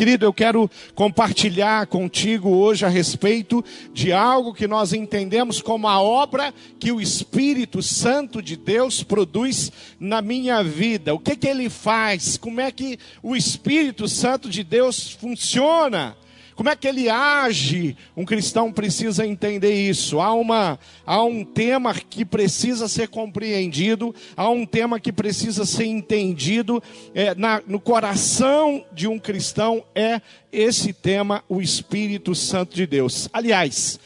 Querido, eu quero compartilhar contigo hoje a respeito de algo que nós entendemos como a obra que o Espírito Santo de Deus produz na minha vida. O que, que ele faz? Como é que o Espírito Santo de Deus funciona? Como é que ele age? Um cristão precisa entender isso. Há, uma, há um tema que precisa ser compreendido, há um tema que precisa ser entendido. É, na, no coração de um cristão é esse tema, o Espírito Santo de Deus. Aliás,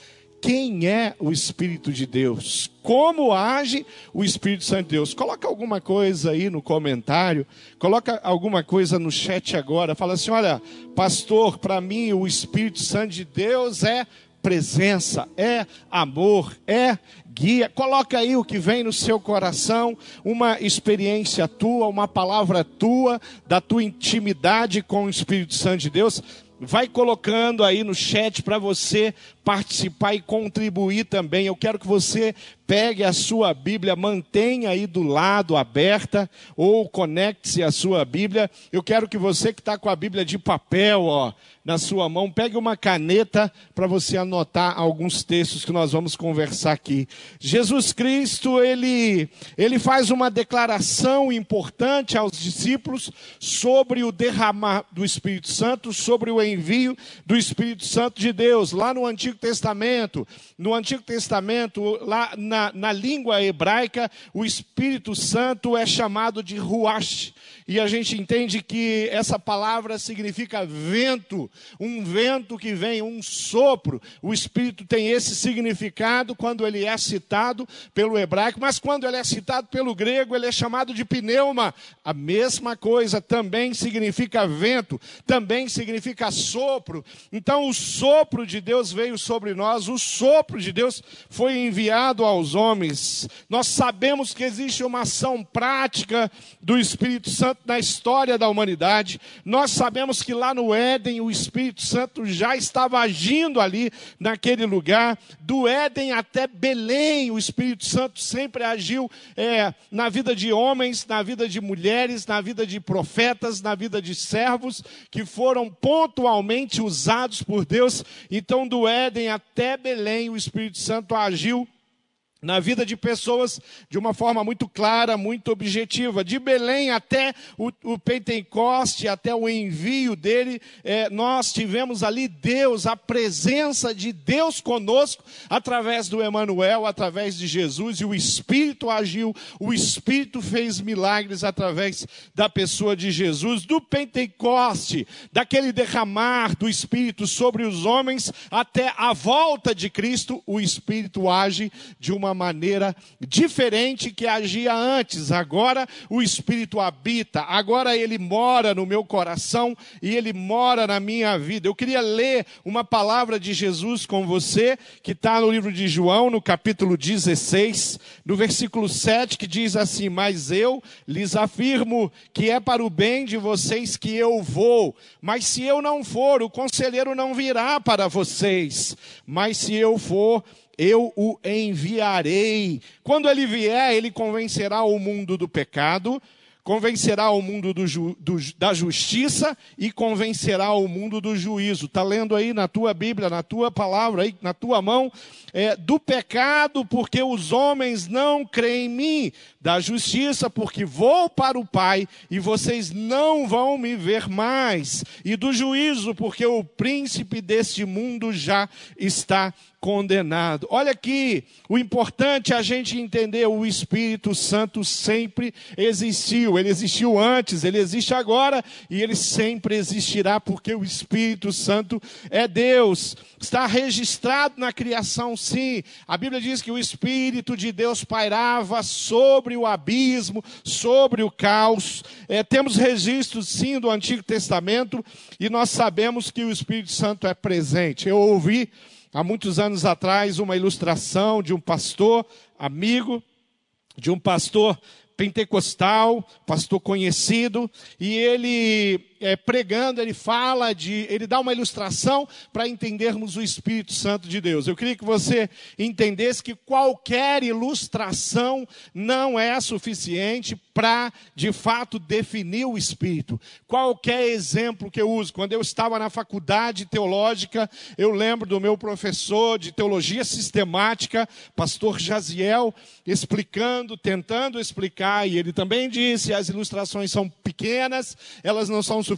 quem é o Espírito de Deus, como age o Espírito Santo de Deus. Coloca alguma coisa aí no comentário, coloca alguma coisa no chat agora, fala assim: olha, pastor, para mim o Espírito Santo de Deus é presença, é amor, é guia. Coloca aí o que vem no seu coração, uma experiência tua, uma palavra tua, da tua intimidade com o Espírito Santo de Deus. Vai colocando aí no chat para você participar e contribuir também. Eu quero que você pegue a sua Bíblia, mantenha aí do lado aberta ou conecte-se à sua Bíblia. Eu quero que você que está com a Bíblia de papel, ó, na sua mão, pegue uma caneta para você anotar alguns textos que nós vamos conversar aqui. Jesus Cristo, ele, ele faz uma declaração importante aos discípulos sobre o derramar do Espírito Santo, sobre o envio do Espírito Santo de Deus. Lá no Antigo Testamento, no Antigo Testamento, lá na, na língua hebraica, o Espírito Santo é chamado de Ruach. E a gente entende que essa palavra significa vento, um vento que vem, um sopro. O Espírito tem esse significado quando ele é citado pelo hebraico, mas quando ele é citado pelo grego, ele é chamado de pneuma. A mesma coisa também significa vento, também significa sopro. Então o sopro de Deus veio sobre nós, o sopro de Deus foi enviado aos homens. Nós sabemos que existe uma ação prática do Espírito Santo Santo na história da humanidade. Nós sabemos que lá no Éden o Espírito Santo já estava agindo ali naquele lugar. Do Éden até Belém, o Espírito Santo sempre agiu é, na vida de homens, na vida de mulheres, na vida de profetas, na vida de servos que foram pontualmente usados por Deus. Então, do Éden até Belém, o Espírito Santo agiu na vida de pessoas de uma forma muito clara, muito objetiva. De Belém até o, o Pentecoste, até o envio dele, é, nós tivemos ali Deus, a presença de Deus conosco, através do Emanuel, através de Jesus, e o Espírito agiu, o Espírito fez milagres através da pessoa de Jesus. Do Pentecoste, daquele derramar do Espírito sobre os homens, até a volta de Cristo, o Espírito age de uma maneira diferente que agia antes. Agora o Espírito habita, agora ele mora no meu coração e ele mora na minha vida. Eu queria ler uma palavra de Jesus com você, que está no livro de João, no capítulo 16, no versículo 7, que diz assim: Mas eu lhes afirmo que é para o bem de vocês que eu vou, mas se eu não for, o conselheiro não virá para vocês, mas se eu for, eu o enviarei. Quando ele vier, ele convencerá o mundo do pecado, convencerá o mundo do, do, da justiça e convencerá o mundo do juízo. Está lendo aí na tua Bíblia, na tua palavra, aí, na tua mão, é, do pecado, porque os homens não creem em mim, da justiça, porque vou para o Pai e vocês não vão me ver mais, e do juízo, porque o príncipe deste mundo já está condenado. Olha aqui, o importante é a gente entender: o Espírito Santo sempre existiu. Ele existiu antes, ele existe agora e ele sempre existirá, porque o Espírito Santo é Deus. Está registrado na criação, sim. A Bíblia diz que o Espírito de Deus pairava sobre o abismo, sobre o caos. É, temos registros, sim, do Antigo Testamento e nós sabemos que o Espírito Santo é presente. Eu ouvi há muitos anos atrás uma ilustração de um pastor amigo, de um pastor pentecostal, pastor conhecido, e ele é, pregando, ele fala de, ele dá uma ilustração para entendermos o Espírito Santo de Deus. Eu queria que você entendesse que qualquer ilustração não é suficiente para, de fato, definir o Espírito. Qualquer exemplo que eu uso, quando eu estava na faculdade teológica, eu lembro do meu professor de teologia sistemática, pastor Jaziel, explicando, tentando explicar, e ele também disse: as ilustrações são pequenas, elas não são suficientes,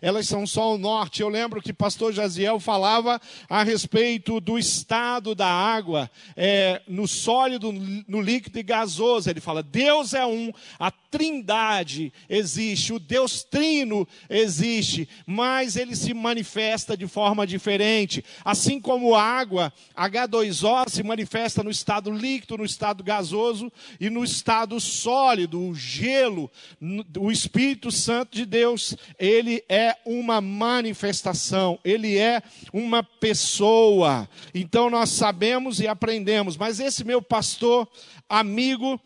elas são só o norte. Eu lembro que pastor Jaziel falava a respeito do estado da água, é, no sólido, no líquido e gasoso. Ele fala: Deus é um a trindade existe, o Deus trino existe, mas ele se manifesta de forma diferente. Assim como a água, H2O, se manifesta no estado líquido, no estado gasoso e no estado sólido, o gelo, o Espírito Santo de Deus, ele é uma manifestação, ele é uma pessoa. Então nós sabemos e aprendemos, mas esse meu pastor, amigo,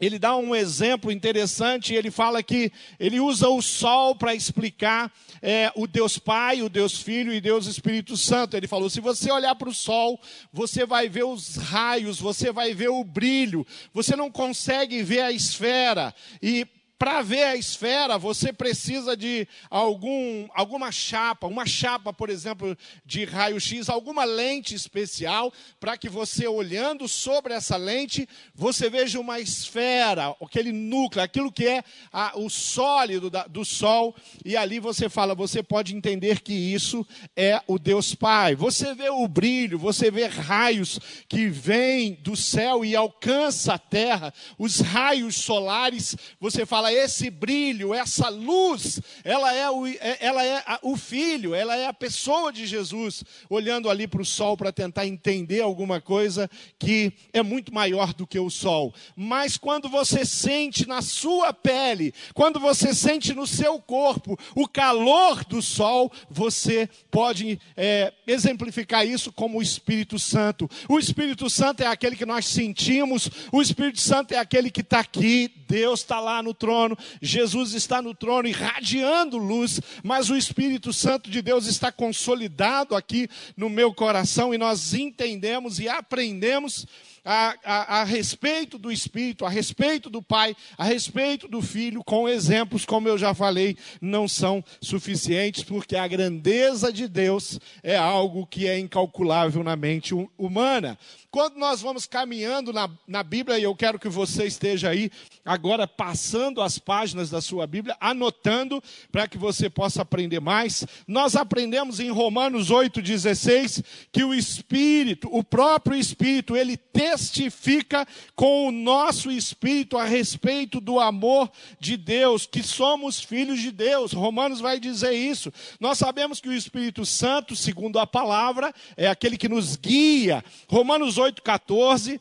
ele dá um exemplo interessante, ele fala que ele usa o sol para explicar é, o Deus Pai, o Deus Filho e Deus Espírito Santo. Ele falou: se você olhar para o sol, você vai ver os raios, você vai ver o brilho, você não consegue ver a esfera. E para ver a esfera, você precisa de algum, alguma chapa, uma chapa, por exemplo, de raio-x, alguma lente especial, para que você, olhando sobre essa lente, você veja uma esfera, aquele núcleo, aquilo que é a, o sólido da, do Sol, e ali você fala, você pode entender que isso é o Deus Pai. Você vê o brilho, você vê raios que vêm do céu e alcança a terra, os raios solares, você fala, esse brilho, essa luz, ela é o, é, ela é o Filho, ela é a pessoa de Jesus, olhando ali para o sol para tentar entender alguma coisa que é muito maior do que o sol. Mas quando você sente na sua pele, quando você sente no seu corpo o calor do sol, você pode é, exemplificar isso como o Espírito Santo. O Espírito Santo é aquele que nós sentimos, o Espírito Santo é aquele que está aqui, Deus está lá no trono trono, Jesus está no trono irradiando luz, mas o Espírito Santo de Deus está consolidado aqui no meu coração e nós entendemos e aprendemos a, a, a, respeito do Espírito, a respeito do Pai, a respeito do Filho, com exemplos, como eu já falei, não são suficientes, porque a grandeza de Deus é algo que é incalculável na mente humana. Quando nós vamos caminhando na, na Bíblia, e eu quero que você esteja aí agora passando as páginas da sua Bíblia, anotando para que você possa aprender mais. Nós aprendemos em Romanos 8,16 que o Espírito, o próprio Espírito, ele testifica com o nosso espírito a respeito do amor de Deus, que somos filhos de Deus. Romanos vai dizer isso. Nós sabemos que o Espírito Santo, segundo a palavra, é aquele que nos guia. Romanos 18,14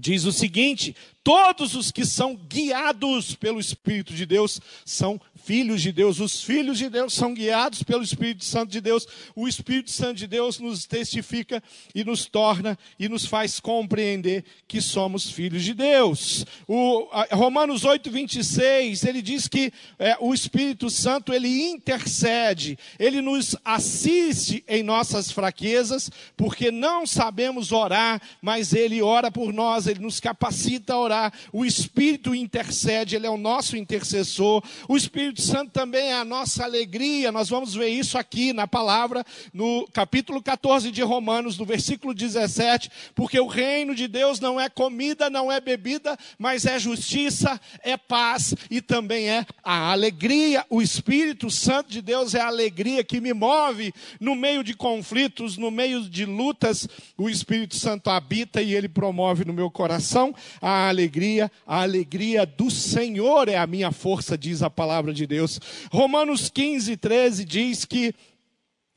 diz o seguinte: todos os que são guiados pelo Espírito de Deus são filhos de Deus. Os filhos de Deus são guiados pelo Espírito Santo de Deus. O Espírito Santo de Deus nos testifica e nos torna e nos faz compreender que somos filhos de Deus. O Romanos 8, 26, ele diz que é, o Espírito Santo ele intercede, ele nos assiste em nossas fraquezas, porque não sabemos orar, mas ele ora por nós, ele nos capacita a orar. O Espírito intercede, ele é o nosso intercessor. O Espírito Santo também é a nossa alegria. Nós vamos ver isso aqui na palavra, no capítulo 14 de Romanos, no versículo 17. Porque o reino de Deus não é comida, não é bebida, mas é justiça, é paz e também é a alegria. O Espírito Santo de Deus é a alegria que me move no meio de conflitos, no meio de lutas. O Espírito Santo habita e ele promove no meu coração a alegria. A alegria do Senhor é a minha força, diz a palavra de Deus. Romanos 15, 13 diz que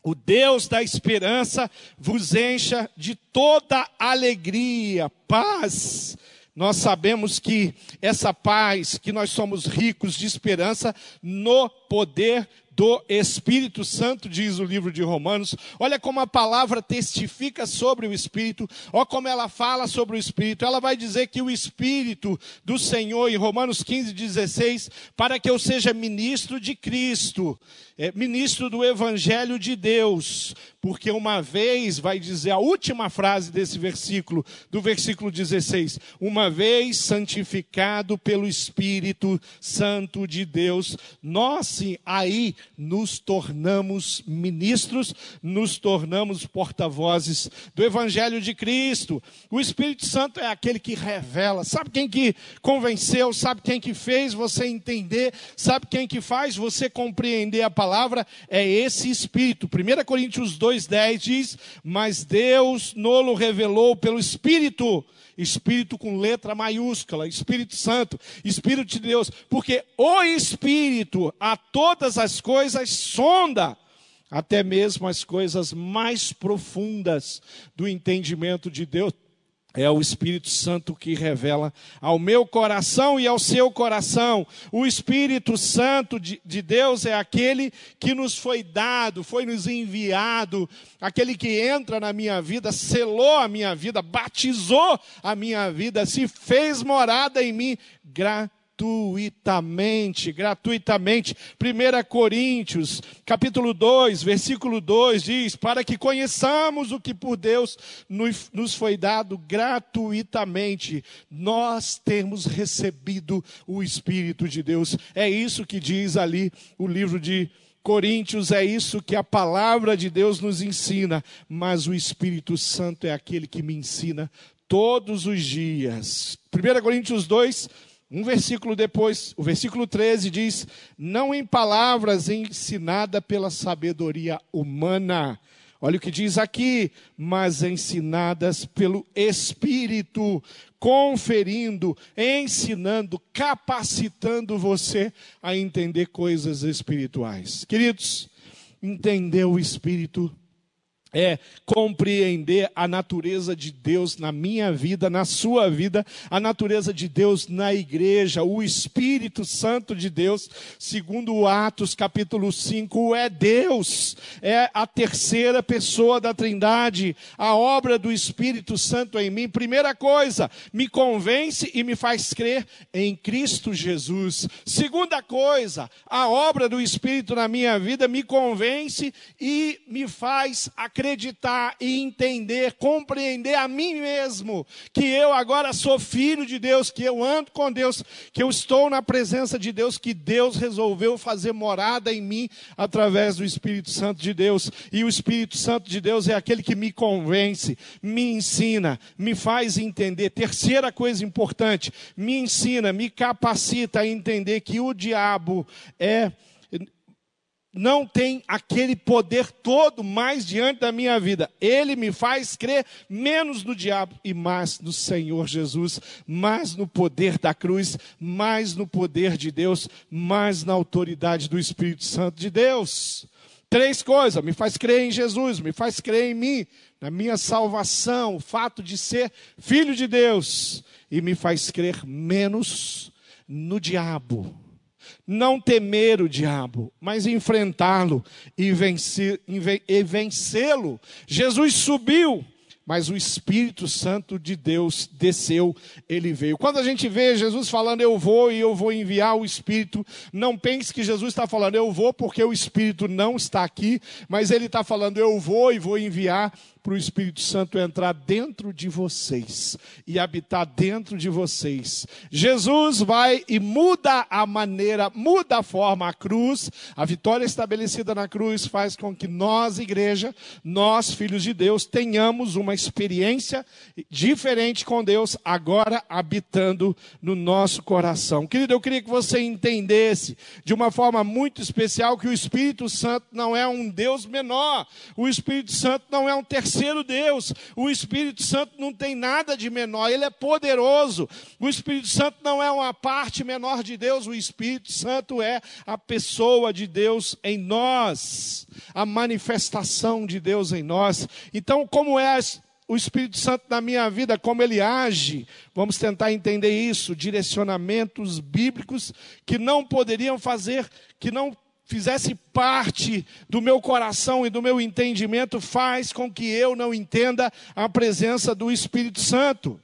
o Deus da esperança vos encha de toda alegria, paz. Nós sabemos que essa paz, que nós somos ricos de esperança no poder do Espírito Santo, diz o livro de Romanos. Olha como a palavra testifica sobre o Espírito, olha como ela fala sobre o Espírito. Ela vai dizer que o Espírito do Senhor, em Romanos 15, 16, para que eu seja ministro de Cristo, é, ministro do Evangelho de Deus, porque uma vez, vai dizer a última frase desse versículo, do versículo 16: uma vez santificado pelo Espírito Santo de Deus, nós sim, aí nos tornamos ministros, nos tornamos porta-vozes do Evangelho de Cristo. O Espírito Santo é aquele que revela, sabe quem que convenceu, sabe quem que fez você entender, sabe quem que faz você compreender a palavra? É esse Espírito. 1 Coríntios 2, 2,10 diz: Mas Deus nolo revelou pelo Espírito, Espírito com letra maiúscula, Espírito Santo, Espírito de Deus, porque o Espírito a todas as coisas sonda, até mesmo as coisas mais profundas do entendimento de Deus. É o Espírito Santo que revela ao meu coração e ao seu coração. O Espírito Santo de, de, Deus é aquele que nos foi dado, foi nos enviado, aquele que entra na minha vida, selou a minha vida, batizou a minha vida, se fez morada em mim gratuitamente gratuitamente, gratuitamente. 1 Coríntios, capítulo 2, versículo 2 diz: Para que conheçamos o que por Deus nos foi dado gratuitamente, nós temos recebido o Espírito de Deus. É isso que diz ali o livro de Coríntios, é isso que a palavra de Deus nos ensina, mas o Espírito Santo é aquele que me ensina todos os dias. 1 Coríntios 2, um versículo depois, o versículo 13 diz: Não em palavras ensinada pela sabedoria humana. Olha o que diz aqui, mas ensinadas pelo Espírito, conferindo, ensinando, capacitando você a entender coisas espirituais. Queridos, entender o Espírito é compreender a natureza de Deus na minha vida, na sua vida, a natureza de Deus na igreja, o Espírito Santo de Deus, segundo Atos capítulo 5, é Deus, é a terceira pessoa da Trindade, a obra do Espírito Santo em mim. Primeira coisa, me convence e me faz crer em Cristo Jesus. Segunda coisa, a obra do Espírito na minha vida me convence e me faz acreditar acreditar e entender, compreender a mim mesmo que eu agora sou filho de Deus, que eu ando com Deus, que eu estou na presença de Deus, que Deus resolveu fazer morada em mim através do Espírito Santo de Deus. E o Espírito Santo de Deus é aquele que me convence, me ensina, me faz entender. Terceira coisa importante, me ensina, me capacita a entender que o diabo é não tem aquele poder todo mais diante da minha vida. Ele me faz crer menos no diabo e mais no Senhor Jesus, mais no poder da cruz, mais no poder de Deus, mais na autoridade do Espírito Santo de Deus. Três coisas: me faz crer em Jesus, me faz crer em mim, na minha salvação, o fato de ser filho de Deus, e me faz crer menos no diabo não temer o diabo, mas enfrentá-lo e vencê-lo. Jesus subiu mas o Espírito Santo de Deus desceu, ele veio. Quando a gente vê Jesus falando, eu vou e eu vou enviar o Espírito, não pense que Jesus está falando, eu vou porque o Espírito não está aqui, mas ele está falando, eu vou e vou enviar para o Espírito Santo entrar dentro de vocês e habitar dentro de vocês. Jesus vai e muda a maneira, muda a forma, a cruz, a vitória estabelecida na cruz faz com que nós, igreja, nós, filhos de Deus, tenhamos uma experiência diferente com Deus, agora habitando no nosso coração. Querido, eu queria que você entendesse de uma forma muito especial que o Espírito Santo não é um Deus menor, o Espírito Santo não é um terceiro terceiro Deus. O Espírito Santo não tem nada de menor, ele é poderoso. O Espírito Santo não é uma parte menor de Deus, o Espírito Santo é a pessoa de Deus em nós, a manifestação de Deus em nós. Então, como é o Espírito Santo na minha vida, como ele age. Vamos tentar entender isso, direcionamentos bíblicos que não poderiam fazer, que não fizesse parte do meu coração e do meu entendimento, faz com que eu não entenda a presença do Espírito Santo.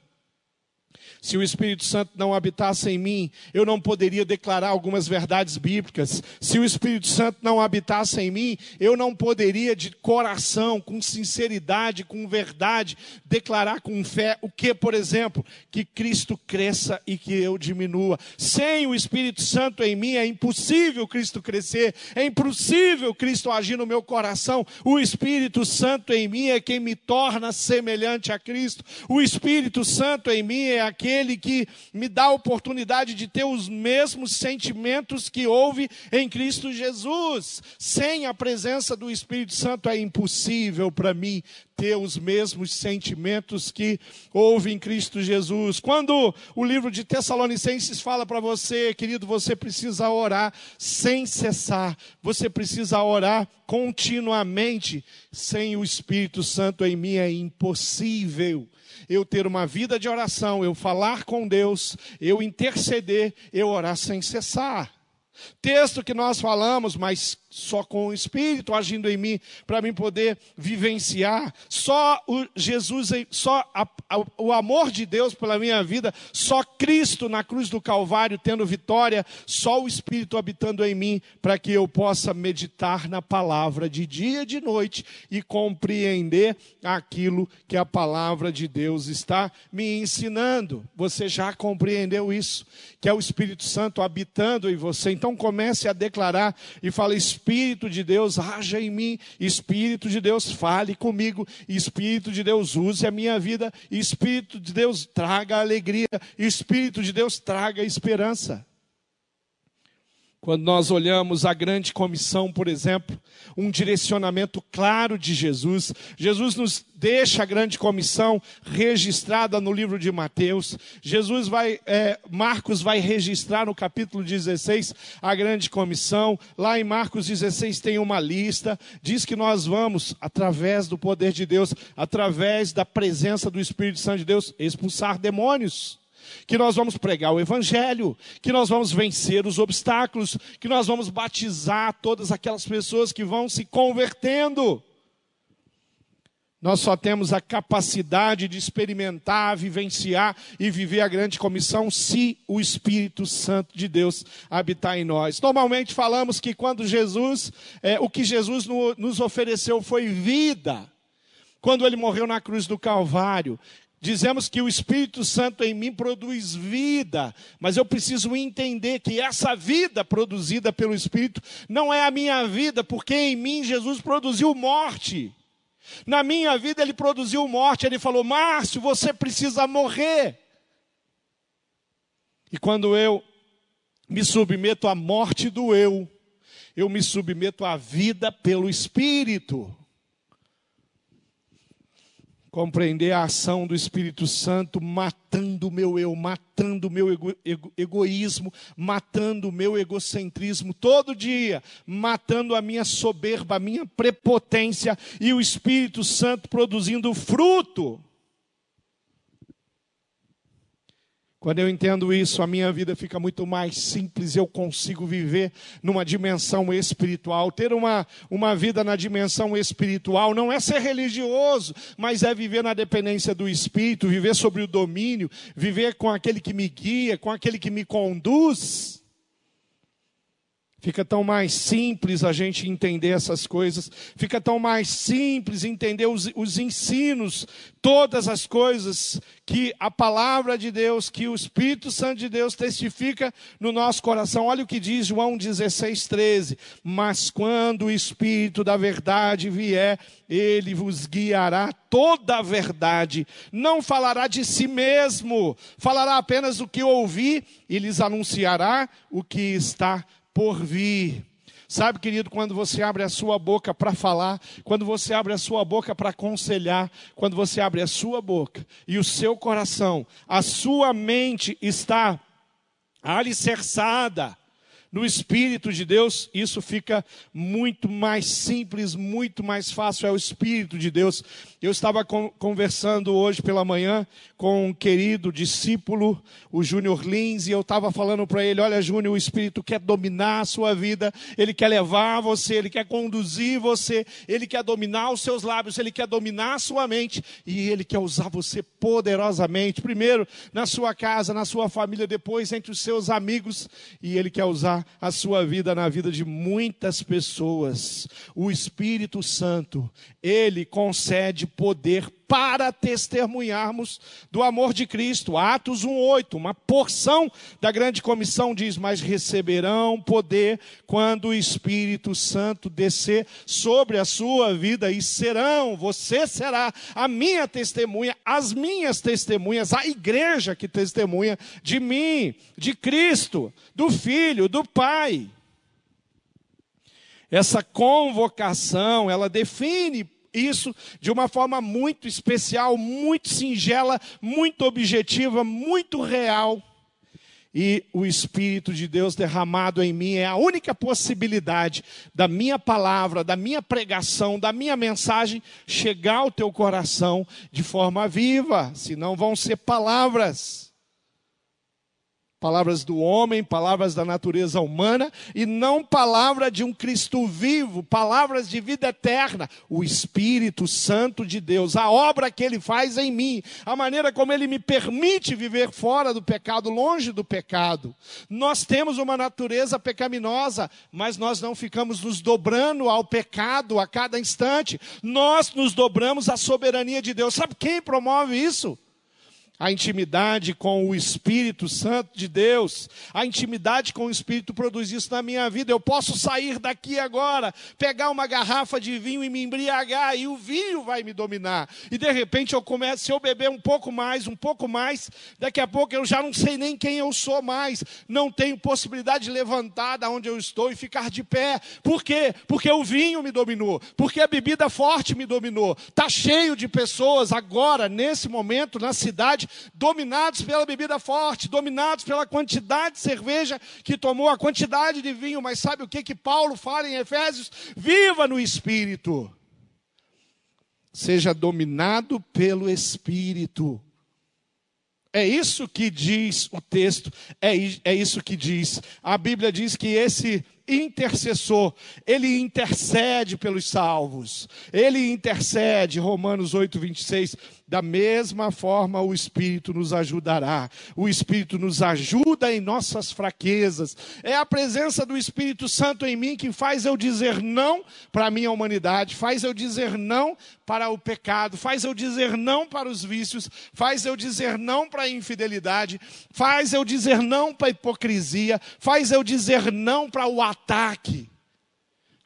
Se o Espírito Santo não habitasse em mim, eu não poderia declarar algumas verdades bíblicas. Se o Espírito Santo não habitasse em mim, eu não poderia de coração, com sinceridade, com verdade, declarar com fé o que, por exemplo, que Cristo cresça e que eu diminua. Sem o Espírito Santo em mim é impossível Cristo crescer, é impossível Cristo agir no meu coração. O Espírito Santo em mim é quem me torna semelhante a Cristo. O Espírito Santo em mim é aquele aquele que me dá a oportunidade de ter os mesmos sentimentos que houve em Cristo Jesus. Sem a presença do Espírito Santo é impossível para mim ter os mesmos sentimentos que houve em Cristo Jesus. Quando o livro de Tessalonicenses fala para você, querido, você precisa orar sem cessar, você precisa orar continuamente. Sem o Espírito Santo em mim é impossível eu ter uma vida de oração, eu falar com Deus, eu interceder, eu orar sem cessar. Texto que nós falamos, mas só com o Espírito agindo em mim, para mim poder vivenciar. Só o Jesus, só a, a, o amor de Deus pela minha vida, só Cristo na cruz do Calvário tendo vitória, só o Espírito habitando em mim, para que eu possa meditar na palavra de dia e de noite e compreender aquilo que a palavra de Deus está me ensinando. Você já compreendeu isso? Que é o Espírito Santo habitando em você. Então comece a declarar e fale Espírito de Deus, haja em mim, Espírito de Deus, fale comigo, Espírito de Deus, use a minha vida, Espírito de Deus, traga alegria, Espírito de Deus, traga esperança. Quando nós olhamos a grande comissão, por exemplo, um direcionamento claro de Jesus, Jesus nos deixa a grande comissão registrada no livro de Mateus. Jesus vai, é, Marcos vai registrar no capítulo 16 a grande comissão. Lá em Marcos 16 tem uma lista, diz que nós vamos, através do poder de Deus, através da presença do Espírito Santo de Deus, expulsar demônios que nós vamos pregar o Evangelho, que nós vamos vencer os obstáculos, que nós vamos batizar todas aquelas pessoas que vão se convertendo. Nós só temos a capacidade de experimentar, vivenciar e viver a grande comissão se o Espírito Santo de Deus habitar em nós. Normalmente falamos que quando Jesus, é, o que Jesus no, nos ofereceu foi vida. Quando ele morreu na cruz do Calvário, Dizemos que o Espírito Santo em mim produz vida, mas eu preciso entender que essa vida produzida pelo Espírito não é a minha vida, porque em mim Jesus produziu morte. Na minha vida ele produziu morte, ele falou: Márcio, você precisa morrer. E quando eu me submeto à morte do eu, eu me submeto à vida pelo Espírito compreender a ação do Espírito Santo matando o meu eu, matando o meu ego, ego, egoísmo, matando o meu egocentrismo todo dia, matando a minha soberba, a minha prepotência e o Espírito Santo produzindo fruto. Quando eu entendo isso, a minha vida fica muito mais simples, eu consigo viver numa dimensão espiritual. Ter uma, uma vida na dimensão espiritual não é ser religioso, mas é viver na dependência do Espírito, viver sobre o domínio, viver com aquele que me guia, com aquele que me conduz. Fica tão mais simples a gente entender essas coisas, fica tão mais simples entender os, os, ensinos, todas as coisas que a palavra de Deus, que o Espírito Santo de Deus testifica no nosso coração. Olha o que diz João 16, 13. Mas quando o Espírito da verdade vier, ele vos guiará toda a verdade, não falará de si mesmo, falará apenas o que ouvi e lhes anunciará o que está por vir. Sabe, querido, quando você abre a sua boca para falar, quando você abre a sua boca para aconselhar, quando você abre a sua boca e o seu coração, a sua mente está alicerçada no Espírito de Deus, isso fica muito mais simples, muito mais fácil. É o Espírito de Deus. Eu estava conversando hoje pela manhã com um querido discípulo, o Júnior Lins, e eu estava falando para ele: Olha, Júnior, o Espírito quer dominar a sua vida, ele quer levar você, ele quer conduzir você, ele quer dominar os seus lábios, ele quer dominar a sua mente e ele quer usar você poderosamente. Primeiro na sua casa, na sua família, depois entre os seus amigos, e ele quer usar a sua vida na vida de muitas pessoas. O Espírito Santo, ele concede poder para testemunharmos do amor de Cristo. Atos 1:8, uma porção da grande comissão diz: "Mas receberão poder quando o Espírito Santo descer sobre a sua vida e serão, você será a minha testemunha, as minhas testemunhas, a igreja que testemunha de mim, de Cristo, do Filho, do Pai." Essa convocação, ela define isso de uma forma muito especial, muito singela, muito objetiva, muito real. E o Espírito de Deus derramado em mim é a única possibilidade da minha palavra, da minha pregação, da minha mensagem chegar ao teu coração de forma viva, senão vão ser palavras palavras do homem, palavras da natureza humana, e não palavra de um Cristo vivo, palavras de vida eterna, o Espírito Santo de Deus, a obra que ele faz em mim, a maneira como ele me permite viver fora do pecado, longe do pecado. Nós temos uma natureza pecaminosa, mas nós não ficamos nos dobrando ao pecado a cada instante, nós nos dobramos à soberania de Deus. Sabe quem promove isso? A intimidade com o Espírito Santo de Deus, a intimidade com o Espírito produz isso na minha vida. Eu posso sair daqui agora, pegar uma garrafa de vinho e me embriagar, e o vinho vai me dominar. E de repente eu começo, se eu beber um pouco mais, um pouco mais, daqui a pouco eu já não sei nem quem eu sou mais, não tenho possibilidade de levantar da onde eu estou e ficar de pé. Por quê? Porque o vinho me dominou, porque a bebida forte me dominou. Está cheio de pessoas agora, nesse momento, na cidade dominados pela bebida forte, dominados pela quantidade de cerveja que tomou, a quantidade de vinho. Mas sabe o que, que Paulo fala em Efésios? Viva no Espírito. Seja dominado pelo Espírito. É isso que diz o texto, é, é isso que diz. A Bíblia diz que esse intercessor, ele intercede pelos salvos, ele intercede, Romanos 8, 26 da mesma forma, o Espírito nos ajudará. O Espírito nos ajuda em nossas fraquezas. É a presença do Espírito Santo em mim que faz eu dizer não para a minha humanidade, faz eu dizer não para o pecado, faz eu dizer não para os vícios, faz eu dizer não para a infidelidade, faz eu dizer não para a hipocrisia, faz eu dizer não para o ataque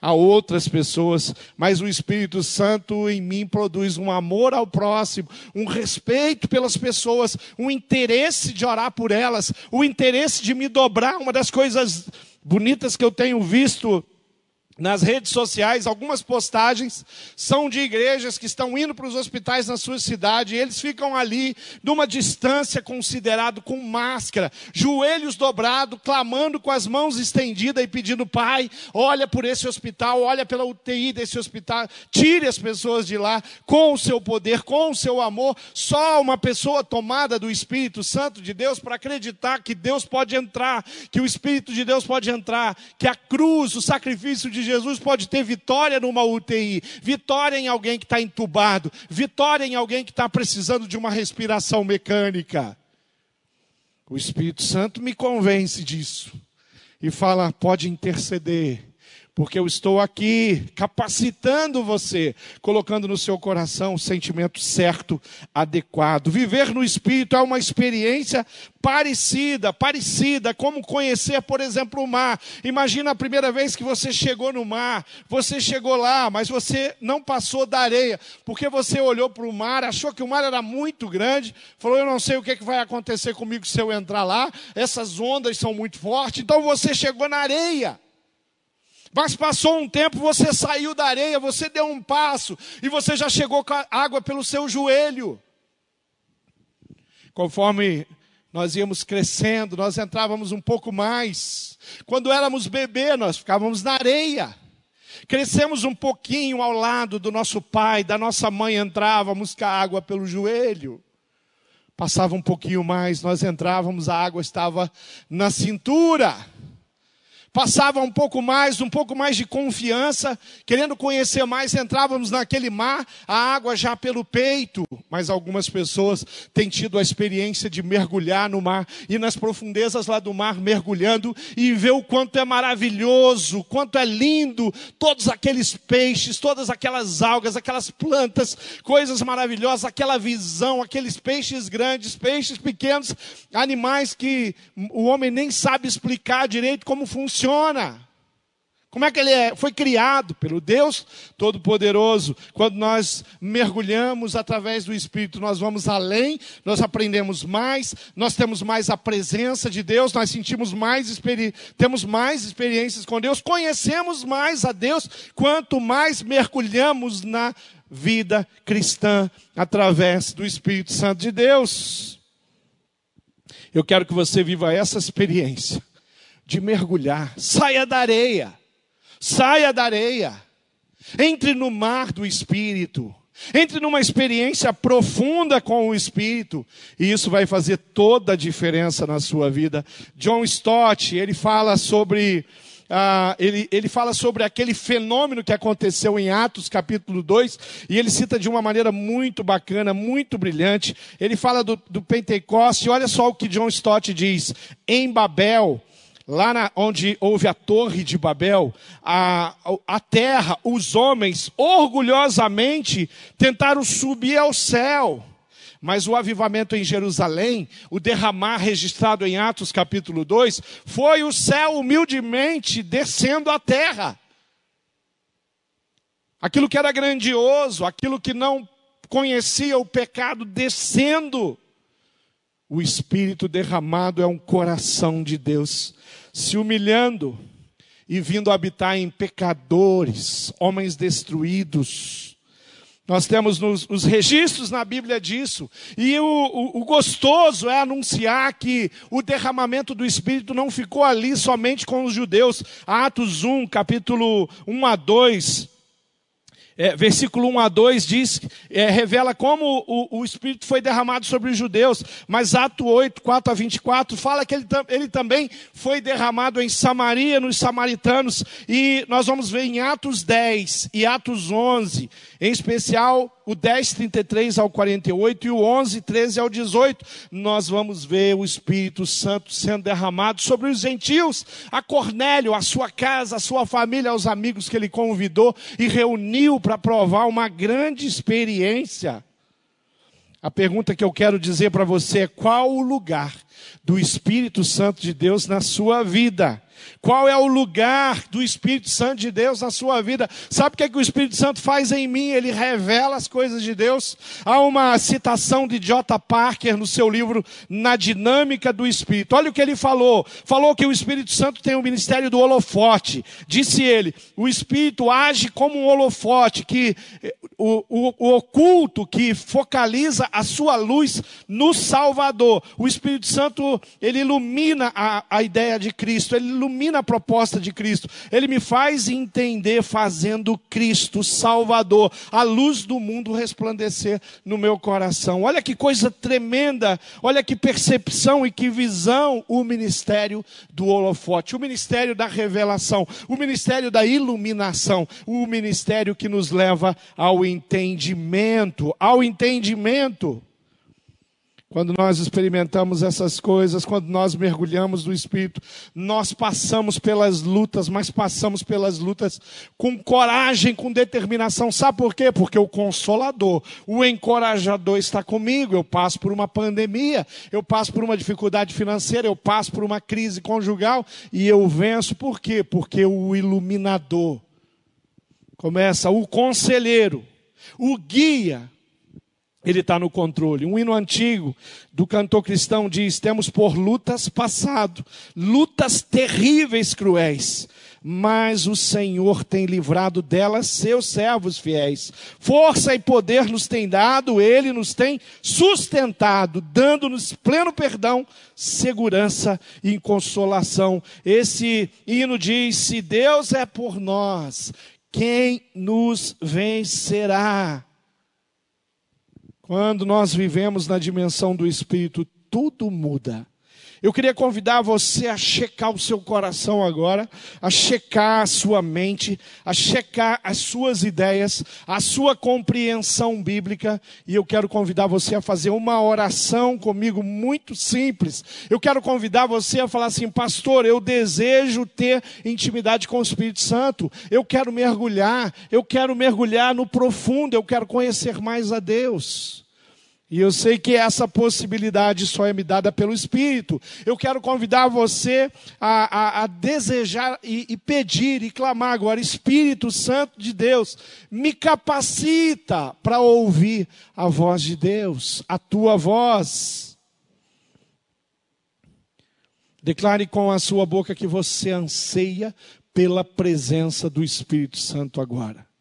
a outras pessoas, mas o Espírito Santo em mim produz um amor ao próximo, um respeito pelas pessoas, um interesse de orar por elas, o interesse de me dobrar. Uma das coisas bonitas que eu tenho visto nas redes sociais, algumas postagens são de igrejas que estão indo para os hospitais na sua cidade, e eles ficam ali numa distância considerado com máscara, joelhos dobrados, clamando com as mãos estendidas e pedindo: "Pai, olha por esse hospital, olha pela UTI desse hospital, tire as pessoas de lá com o seu poder, com o seu amor". Só uma pessoa tomada do Espírito Santo de Deus para acreditar que Deus pode entrar, que o Espírito de Deus pode entrar, que a cruz, o sacrifício de Jesus pode ter vitória numa UTI, vitória em alguém que está entubado, vitória em alguém que está precisando de uma respiração mecânica. O Espírito Santo me convence disso e fala: pode interceder porque eu estou aqui capacitando você, colocando no seu coração o sentimento certo, adequado. Viver no Espírito é uma experiência parecida, parecida, como conhecer, por exemplo, o mar. Imagina a primeira vez que você chegou no mar, você chegou lá, mas você não passou da areia, porque você olhou para o mar, achou que o mar era muito grande, falou: Eu não sei o que, é que vai acontecer comigo se eu entrar lá, essas ondas são muito fortes, então você chegou na areia. Mas passou um tempo, você saiu da areia, você deu um passo e você já chegou com a água pelo seu joelho. Conforme nós íamos crescendo, nós entrávamos um pouco mais. Quando éramos bebê, nós ficávamos na areia. Crescemos um pouquinho ao lado do nosso pai, da nossa mãe, entrávamos com a água pelo joelho. Passava um pouquinho mais, nós entrávamos, a água estava na cintura passava um pouco mais, um pouco mais de confiança, querendo conhecer mais, entrávamos naquele mar, a água já pelo peito. Mas algumas pessoas têm tido a experiência de mergulhar no mar e nas profundezas lá do mar, mergulhando e ver o quanto é maravilhoso, quanto é lindo, todos aqueles peixes, todas aquelas algas, aquelas plantas, coisas maravilhosas, aquela visão, aqueles peixes grandes, peixes pequenos, animais que o homem nem sabe explicar direito como funciona funciona. Como é que ele é? foi criado pelo Deus Todo-Poderoso? Quando nós mergulhamos através do Espírito, nós vamos além, nós aprendemos mais, nós temos mais a presença de Deus, nós sentimos mais, temos mais experiências com Deus, conhecemos mais a Deus, quanto mais mergulhamos na vida cristã através do Espírito Santo de Deus. Eu quero que você viva essa experiência de mergulhar. Saia da areia. Saia da areia. Entre no mar do Espírito. Entre numa experiência profunda com o Espírito, e isso vai fazer toda a diferença na sua vida. John Stott, ele fala sobre Uh, ele, ele fala sobre aquele fenômeno que aconteceu em Atos capítulo 2, e ele cita de uma maneira muito bacana, muito brilhante. Ele fala do, do Pentecoste, olha só o que John Stott diz: em Babel, lá na, onde houve a Torre de Babel, a, a terra, os homens orgulhosamente tentaram subir ao céu. Mas o avivamento em Jerusalém, o derramar registrado em Atos capítulo 2, foi o céu humildemente descendo à terra. Aquilo que era grandioso, aquilo que não conhecia o pecado, descendo. O Espírito derramado é um coração de Deus se humilhando e vindo habitar em pecadores, homens destruídos. Nós temos nos, os registros na Bíblia disso. E o, o, o, gostoso é anunciar que o derramamento do Espírito não ficou ali somente com os judeus. Atos 1, capítulo 1 a 2, é, versículo 1 a 2 diz, é, revela como o, o, Espírito foi derramado sobre os judeus, mas Ato 8, 4 a 24, fala que ele, ele também foi derramado em Samaria, nos samaritanos, e nós vamos ver em Atos 10 e Atos 11, em especial o 10, 33 ao 48 e o 11, 13 ao 18, nós vamos ver o Espírito Santo sendo derramado sobre os gentios, a Cornélio, a sua casa, a sua família, os amigos que ele convidou e reuniu para provar uma grande experiência. A pergunta que eu quero dizer para você é: qual o lugar do Espírito Santo de Deus na sua vida? Qual é o lugar do Espírito Santo de Deus na sua vida? Sabe o que, é que o Espírito Santo faz em mim? Ele revela as coisas de Deus. Há uma citação de J. Parker no seu livro Na Dinâmica do Espírito. Olha o que ele falou. Falou que o Espírito Santo tem o ministério do holofote. Disse ele: o Espírito age como um holofote, que o, o, o oculto que focaliza a sua luz no Salvador. O Espírito Santo, ele ilumina a, a ideia de Cristo, ele ilumina ilumina a proposta de Cristo. Ele me faz entender fazendo Cristo Salvador, a luz do mundo resplandecer no meu coração. Olha que coisa tremenda, olha que percepção e que visão o ministério do holofote, o ministério da revelação, o ministério da iluminação, o ministério que nos leva ao entendimento, ao entendimento. Quando nós experimentamos essas coisas, quando nós mergulhamos no Espírito, nós passamos pelas lutas, mas passamos pelas lutas com coragem, com determinação. Sabe por quê? Porque o consolador, o encorajador está comigo. Eu passo por uma pandemia, eu passo por uma dificuldade financeira, eu passo por uma crise conjugal e eu venço. Por quê? Porque o iluminador começa, o conselheiro, o guia, Ele está no controle. Um hino antigo do cantor cristão diz: Temos por lutas passado, lutas terríveis, cruéis, mas o Senhor tem livrado delas seus servos fiéis. Força e poder nos tem dado, Ele nos tem sustentado, dando-nos pleno perdão, segurança e consolação. Esse hino diz: Se Deus é por nós, quem nos vencerá? Quando nós vivemos na dimensão do Espírito, tudo muda. Eu queria convidar você a checar o seu coração agora, a checar a sua mente, a checar as suas ideias, a sua compreensão bíblica, e eu quero convidar você a fazer uma oração comigo muito simples. Eu quero convidar você a falar assim: "Pastor, eu desejo ter intimidade com o Espírito Santo. Eu quero mergulhar, eu quero mergulhar no profundo, eu quero conhecer mais a Deus." E eu sei que essa possibilidade só é me dada pelo Espírito. Eu quero convidar você a, a, a desejar e, e, pedir e clamar agora: Espírito Santo de Deus, me capacita para ouvir a voz de Deus, a tua voz. Declare com a sua boca que você anseia pela presença do Espírito Santo agora.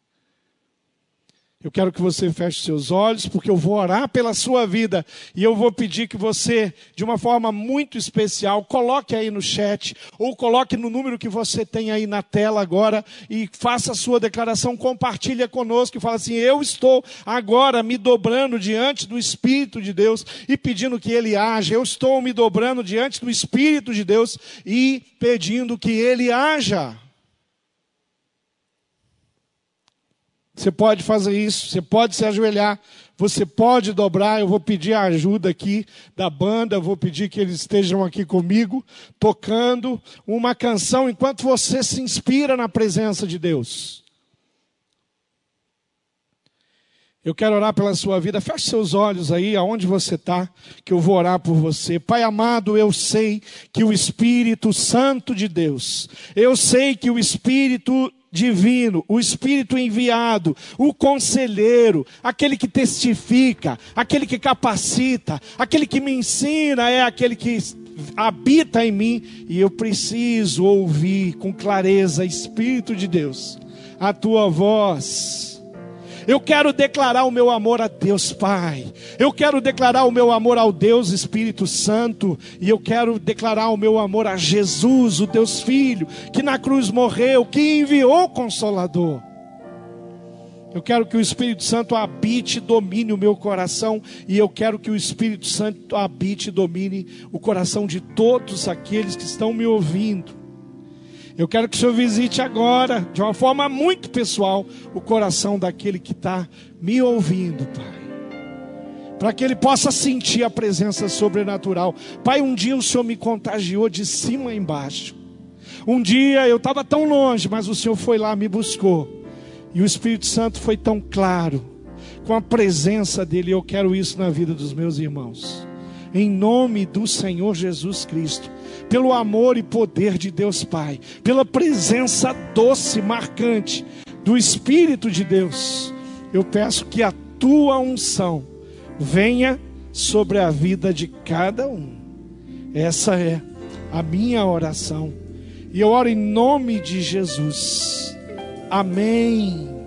Eu quero que você feche seus olhos, porque eu vou orar pela sua vida e eu vou pedir que você, de uma forma muito especial, coloque aí no chat ou coloque no número que você tem aí na tela agora e faça a sua declaração, compartilha conosco e fala assim: Eu estou agora me dobrando diante do Espírito de Deus e pedindo que Ele haja. Eu estou me dobrando diante do Espírito de Deus e pedindo que Ele haja. Você pode fazer isso, você pode se ajoelhar, você pode dobrar. Eu vou pedir a ajuda aqui da banda, vou pedir que eles estejam aqui comigo, tocando uma canção enquanto você se inspira na presença de Deus. Eu quero orar pela sua vida. Feche seus olhos aí, aonde você está, que eu vou orar por você. Pai amado, eu sei que o Espírito Santo de Deus, eu sei que o Espírito divino, o Espírito enviado, o conselheiro, aquele que testifica, aquele que capacita, aquele que me ensina, é aquele que habita em mim e eu preciso ouvir com clareza, Espírito de Deus, a tua voz eu quero declarar o meu amor a Deus Pai. Eu quero declarar o meu amor ao Deus Espírito Santo. E eu quero declarar o meu amor a Jesus, o Deus Filho, que na cruz morreu, que enviou o Consolador. Eu quero que o Espírito Santo habite e domine o meu coração. E eu quero que o Espírito Santo habite e domine o coração de todos aqueles que estão me ouvindo. Eu quero que o Senhor visite agora, de uma forma muito pessoal, o coração daquele que está me ouvindo, Pai. Para que ele possa sentir a presença sobrenatural. Pai, um dia o Senhor me contagiou de cima a embaixo. Um dia eu estava tão longe, mas o Senhor foi lá, me buscou. E o Espírito Santo foi tão claro, com a presença dele. Eu quero isso na vida dos meus irmãos. Em nome do Senhor Jesus Cristo pelo amor e poder de Deus Pai, pela presença doce, marcante do Espírito de Deus, eu peço que a tua unção venha sobre a vida de cada um. Essa é a minha oração. E eu oro em nome de Jesus. Amém.